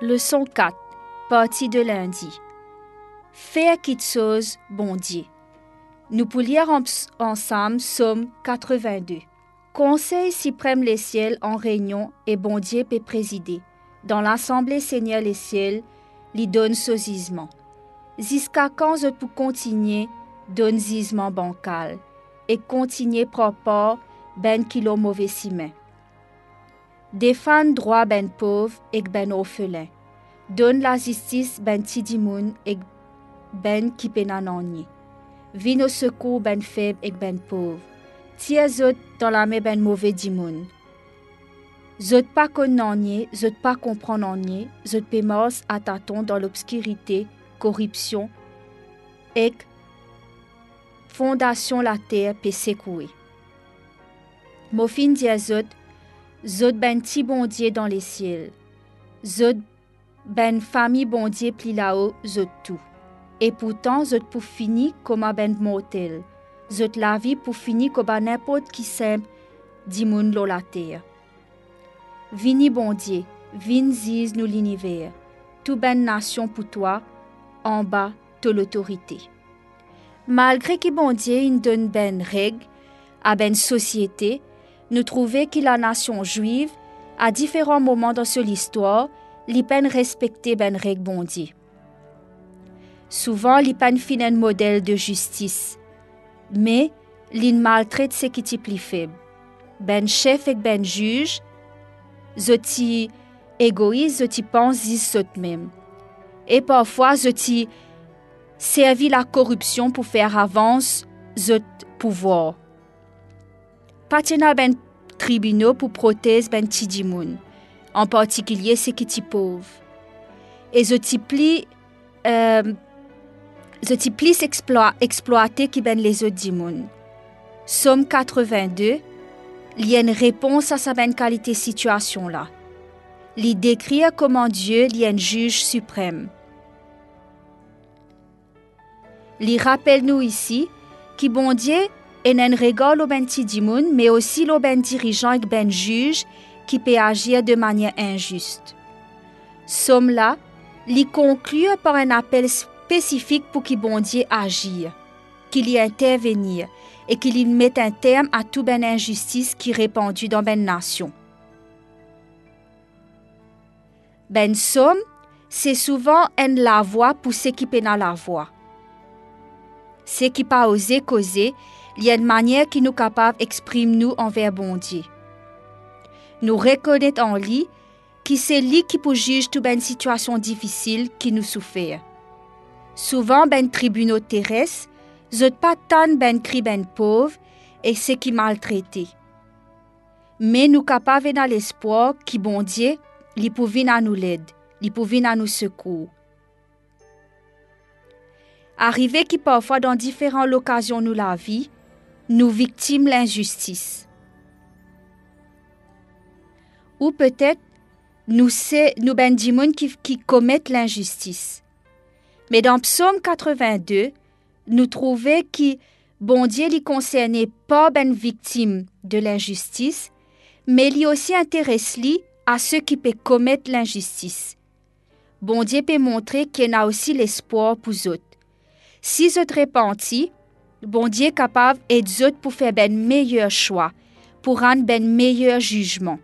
Leçon 4, partie de lundi. Faire quelque chose, bon Dieu. Nous pour lire ensemble Somme 82. Conseil suprême les ciels en réunion et bon Dieu peut présider. Dans l'assemblée Seigneur les ciels, lui donne saisissement. Jusqu'à quand je peux continuer, donne zisement bancal et continuer propre ben kilo mauvais simen. Défendre droit ben pauvre et ben orphelin. Donne la justice ben tidimoun et ben qui penananye. Vin au secours ben faible et ben pauvre. Tia zot dans la main ben mauvais dimoun. Zot pas connanye, zot pas comprendre zot pémors à tâton dans l'obscurité, corruption et fondation la terre peut secouer. Mofin dit zot ben ti bon dans les ciels. Zot ben famille bon Dieu pli là-haut, zot tout. Et pourtant, zot pour finir comme un ben mortel. Zot la vie pour finir comme n'importe qui simple, dit moun lo la terre. Vini bon Dieu, vin ziz nous l'univers. Tout ben nation pour toi, en bas, de l'autorité. Malgré que bon Dieu donne ben règles à ben société, nous trouvons que la nation juive, à différents moments dans son histoire, li pen respecter ben Dieu. Souvent, li pen fin un modèle de justice, mais li maltraite ce qui est plus faible. Ben chef et ben juge, zoti égoïste, zoti pense même. Et parfois, zoti servi la corruption pour faire avance zot pouvoir. Patina ben tribunaux pour protéger ben tidimoun, en particulier ceux qui sont pauvres. Et zoti pli euh, zoti plus explo exploité qui ben les autres. Somme 82, il y a une réponse à sa ben qualité situation là. Il décrit comment Dieu est un juge suprême. Il rappelle nous ici que bon Dieu régal au ben tidimoun, mais aussi au ben dirigeant et ben juge qui peut agir de manière injuste. Somme là, il conclut par un appel spécifique pour que bon Dieu agisse, qu'il y intervenir et qu'il mette un terme à toute ben injustice qui répandue dans ben nation. Ben somme, c'est souvent un la voix pour s'équiper dans la voix. Ce qui pas osé causer, il y a une manière qui nous capable d'exprimer nous envers bon Dieu. Nous reconnaissons en lui qui c'est lui qui peut juger toute une situation difficile qui nous souffre. Souvent, ben tribunaux terrestres, zot pas tant ben cri ben pauvre et ceux qui maltraités. Mais nous capables dans l'espoir qui bon Dieu, pour venir à nous l'aide, pour venir à nous secours. Arrivé qui parfois dans différentes occasions nous la vie, nous victimes l'injustice. Ou peut-être nous c'est nous ben qui, qui commettent l'injustice. Mais dans Psaume 82, nous trouvons que bon Dieu ne concernait pas ben victime de l'injustice, mais il aussi intéresse à ceux qui peuvent commettre l'injustice. Bon Dieu peut montrer qu'il a aussi l'espoir pour eux. Si eux repentis, bon Dieu est capable et pour faire ben meilleur choix, pour rendre ben meilleur jugement.